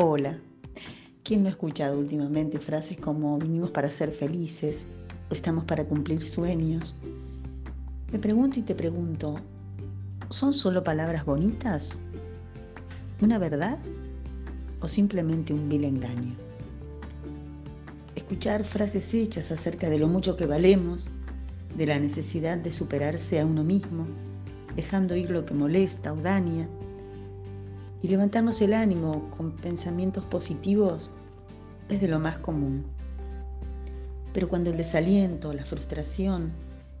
Hola. ¿Quién no ha escuchado últimamente frases como vinimos para ser felices estamos para cumplir sueños? Me pregunto y te pregunto, ¿son solo palabras bonitas? ¿Una verdad? ¿O simplemente un vil engaño? Escuchar frases hechas acerca de lo mucho que valemos, de la necesidad de superarse a uno mismo, dejando ir lo que molesta o daña, y levantarnos el ánimo con pensamientos positivos es de lo más común. Pero cuando el desaliento, la frustración,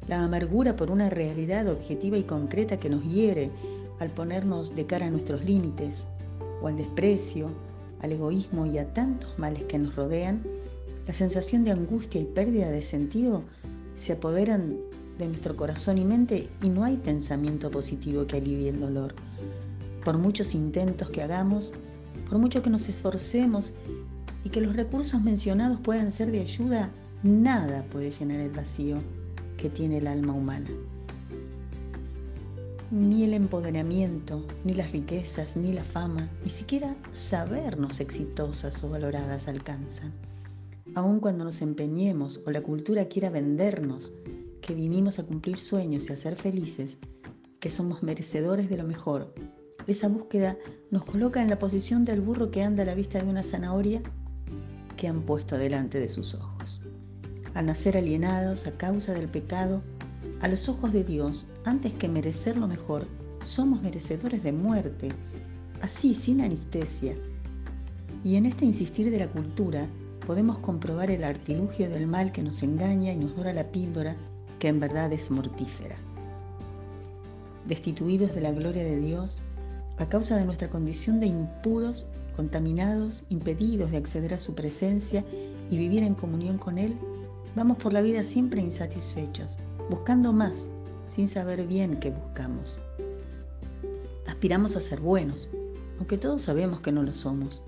la amargura por una realidad objetiva y concreta que nos hiere al ponernos de cara a nuestros límites, o al desprecio, al egoísmo y a tantos males que nos rodean, la sensación de angustia y pérdida de sentido se apoderan de nuestro corazón y mente y no hay pensamiento positivo que alivie el dolor por muchos intentos que hagamos, por mucho que nos esforcemos y que los recursos mencionados puedan ser de ayuda, nada puede llenar el vacío que tiene el alma humana. Ni el empoderamiento, ni las riquezas, ni la fama, ni siquiera sabernos exitosas o valoradas alcanzan. Aun cuando nos empeñemos o la cultura quiera vendernos que vinimos a cumplir sueños y a ser felices, que somos merecedores de lo mejor esa búsqueda nos coloca en la posición del burro que anda a la vista de una zanahoria que han puesto delante de sus ojos. Al nacer alienados a causa del pecado, a los ojos de Dios, antes que merecer lo mejor, somos merecedores de muerte, así sin anestesia. Y en este insistir de la cultura podemos comprobar el artilugio del mal que nos engaña y nos dora la píldora que en verdad es mortífera. Destituidos de la gloria de Dios, a causa de nuestra condición de impuros, contaminados, impedidos de acceder a su presencia y vivir en comunión con Él, vamos por la vida siempre insatisfechos, buscando más, sin saber bien qué buscamos. Aspiramos a ser buenos, aunque todos sabemos que no lo somos.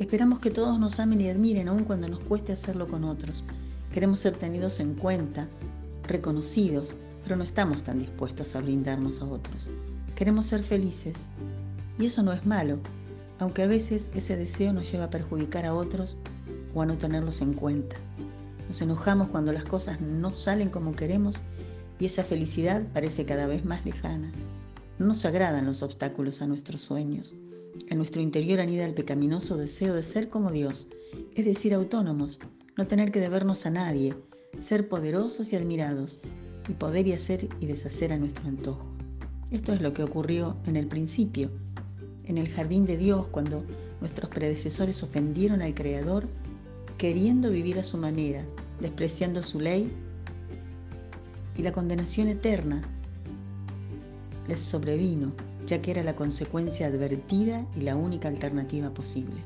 Esperamos que todos nos amen y admiren aun cuando nos cueste hacerlo con otros. Queremos ser tenidos en cuenta, reconocidos, pero no estamos tan dispuestos a brindarnos a otros. Queremos ser felices, y eso no es malo, aunque a veces ese deseo nos lleva a perjudicar a otros o a no tenerlos en cuenta. Nos enojamos cuando las cosas no salen como queremos y esa felicidad parece cada vez más lejana. No nos agradan los obstáculos a nuestros sueños. En nuestro interior anida el pecaminoso deseo de ser como Dios, es decir, autónomos, no tener que debernos a nadie, ser poderosos y admirados, y poder y hacer y deshacer a nuestro antojo. Esto es lo que ocurrió en el principio, en el jardín de Dios cuando nuestros predecesores ofendieron al Creador, queriendo vivir a su manera, despreciando su ley, y la condenación eterna les sobrevino, ya que era la consecuencia advertida y la única alternativa posible.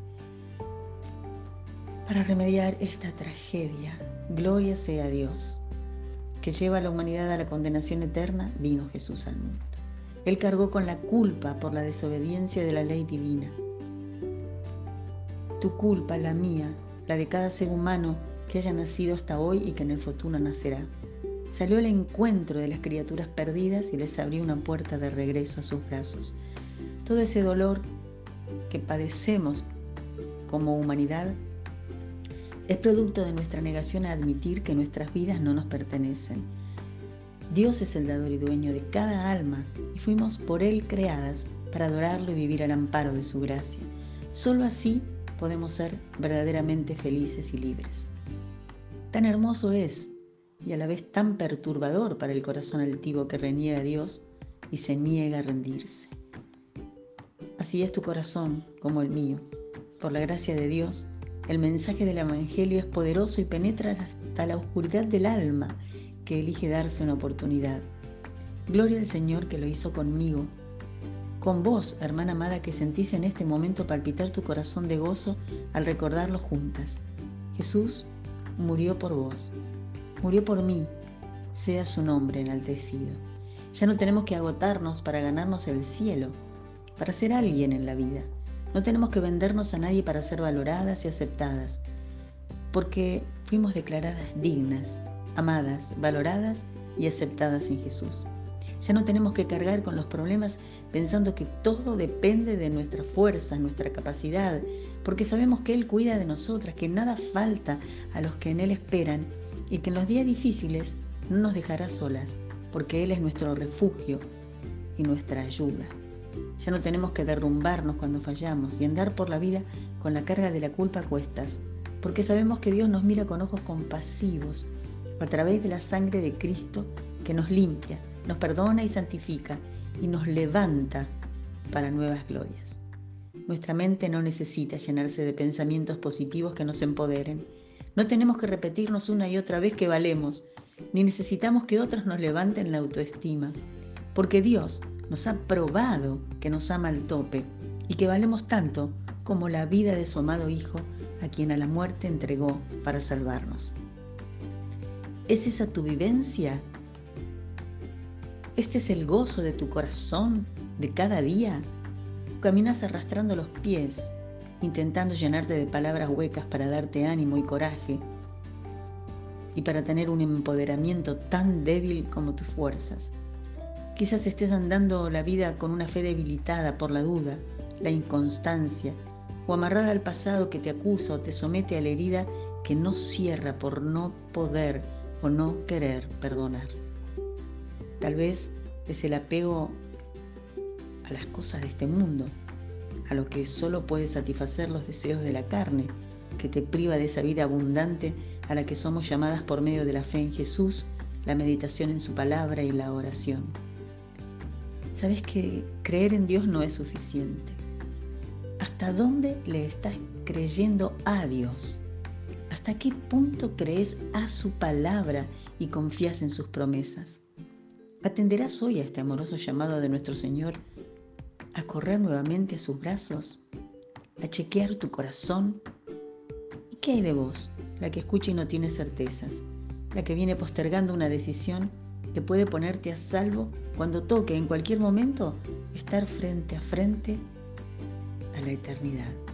Para remediar esta tragedia, gloria sea a Dios, que lleva a la humanidad a la condenación eterna, vino Jesús al mundo. Él cargó con la culpa por la desobediencia de la ley divina. Tu culpa, la mía, la de cada ser humano que haya nacido hasta hoy y que en el futuro nacerá. Salió al encuentro de las criaturas perdidas y les abrió una puerta de regreso a sus brazos. Todo ese dolor que padecemos como humanidad es producto de nuestra negación a admitir que nuestras vidas no nos pertenecen Dios es el dador y dueño de cada alma y fuimos por Él creadas para adorarlo y vivir al amparo de su gracia. Solo así podemos ser verdaderamente felices y libres. Tan hermoso es y a la vez tan perturbador para el corazón altivo que reniega a Dios y se niega a rendirse. Así es tu corazón como el mío. Por la gracia de Dios, el mensaje del Evangelio es poderoso y penetra hasta la oscuridad del alma que elige darse una oportunidad. Gloria al Señor que lo hizo conmigo. Con vos, hermana amada, que sentís en este momento palpitar tu corazón de gozo al recordarlo juntas. Jesús murió por vos, murió por mí, sea su nombre enaltecido. Ya no tenemos que agotarnos para ganarnos el cielo, para ser alguien en la vida. No tenemos que vendernos a nadie para ser valoradas y aceptadas, porque fuimos declaradas dignas amadas, valoradas y aceptadas en Jesús. Ya no tenemos que cargar con los problemas pensando que todo depende de nuestra fuerza, nuestra capacidad, porque sabemos que Él cuida de nosotras, que nada falta a los que en Él esperan y que en los días difíciles no nos dejará solas, porque Él es nuestro refugio y nuestra ayuda. Ya no tenemos que derrumbarnos cuando fallamos y andar por la vida con la carga de la culpa a cuestas, porque sabemos que Dios nos mira con ojos compasivos a través de la sangre de Cristo que nos limpia, nos perdona y santifica y nos levanta para nuevas glorias. Nuestra mente no necesita llenarse de pensamientos positivos que nos empoderen. No tenemos que repetirnos una y otra vez que valemos, ni necesitamos que otros nos levanten la autoestima, porque Dios nos ha probado que nos ama al tope y que valemos tanto como la vida de su amado Hijo, a quien a la muerte entregó para salvarnos. ¿Es esa tu vivencia? ¿Este es el gozo de tu corazón de cada día? Caminas arrastrando los pies, intentando llenarte de palabras huecas para darte ánimo y coraje y para tener un empoderamiento tan débil como tus fuerzas. Quizás estés andando la vida con una fe debilitada por la duda, la inconstancia o amarrada al pasado que te acusa o te somete a la herida que no cierra por no poder o no querer perdonar. Tal vez es el apego a las cosas de este mundo, a lo que solo puede satisfacer los deseos de la carne, que te priva de esa vida abundante a la que somos llamadas por medio de la fe en Jesús, la meditación en su palabra y la oración. Sabes que creer en Dios no es suficiente. ¿Hasta dónde le estás creyendo a Dios? ¿Hasta qué punto crees a su palabra y confías en sus promesas? ¿Atenderás hoy a este amoroso llamado de nuestro Señor a correr nuevamente a sus brazos? ¿A chequear tu corazón? ¿Y qué hay de vos, la que escucha y no tiene certezas? ¿La que viene postergando una decisión que puede ponerte a salvo cuando toque en cualquier momento estar frente a frente a la eternidad.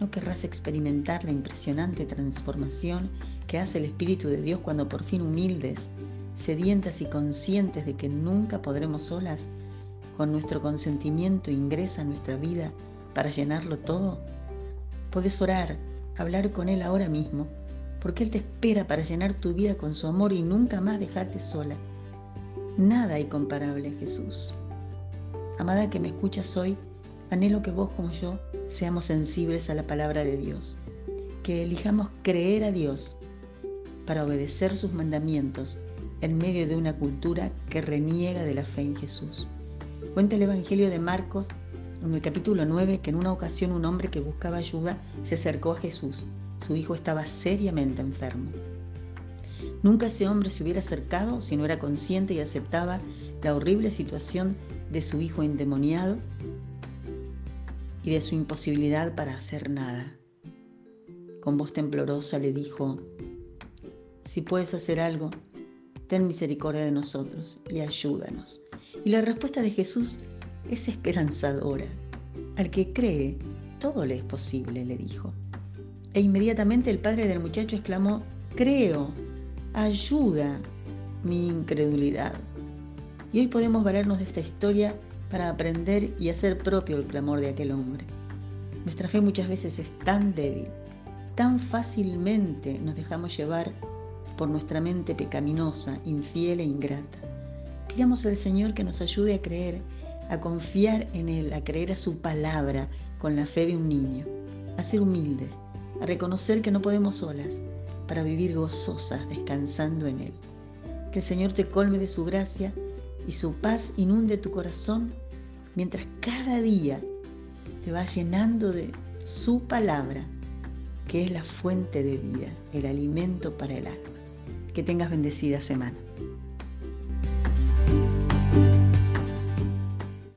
¿No querrás experimentar la impresionante transformación que hace el Espíritu de Dios cuando por fin humildes, sedientas y conscientes de que nunca podremos solas, con nuestro consentimiento ingresa a nuestra vida para llenarlo todo? Puedes orar, hablar con Él ahora mismo porque Él te espera para llenar tu vida con su amor y nunca más dejarte sola. Nada hay comparable a Jesús. Amada que me escuchas hoy, anhelo que vos como yo seamos sensibles a la palabra de Dios, que elijamos creer a Dios para obedecer sus mandamientos en medio de una cultura que reniega de la fe en Jesús. Cuenta el Evangelio de Marcos en el capítulo 9 que en una ocasión un hombre que buscaba ayuda se acercó a Jesús su hijo estaba seriamente enfermo. Nunca ese hombre se hubiera acercado si no era consciente y aceptaba la horrible situación de su hijo endemoniado y de su imposibilidad para hacer nada. Con voz temblorosa le dijo, si puedes hacer algo, ten misericordia de nosotros y ayúdanos. Y la respuesta de Jesús es esperanzadora. Al que cree, todo le es posible, le dijo. E inmediatamente el padre del muchacho exclamó, creo, ayuda mi incredulidad. Y hoy podemos valernos de esta historia para aprender y hacer propio el clamor de aquel hombre. Nuestra fe muchas veces es tan débil, tan fácilmente nos dejamos llevar por nuestra mente pecaminosa, infiel e ingrata. Pidamos al Señor que nos ayude a creer, a confiar en Él, a creer a su palabra con la fe de un niño, a ser humildes a reconocer que no podemos solas para vivir gozosas descansando en Él. Que el Señor te colme de su gracia y su paz inunde tu corazón mientras cada día te va llenando de su palabra, que es la fuente de vida, el alimento para el alma. Que tengas bendecida semana.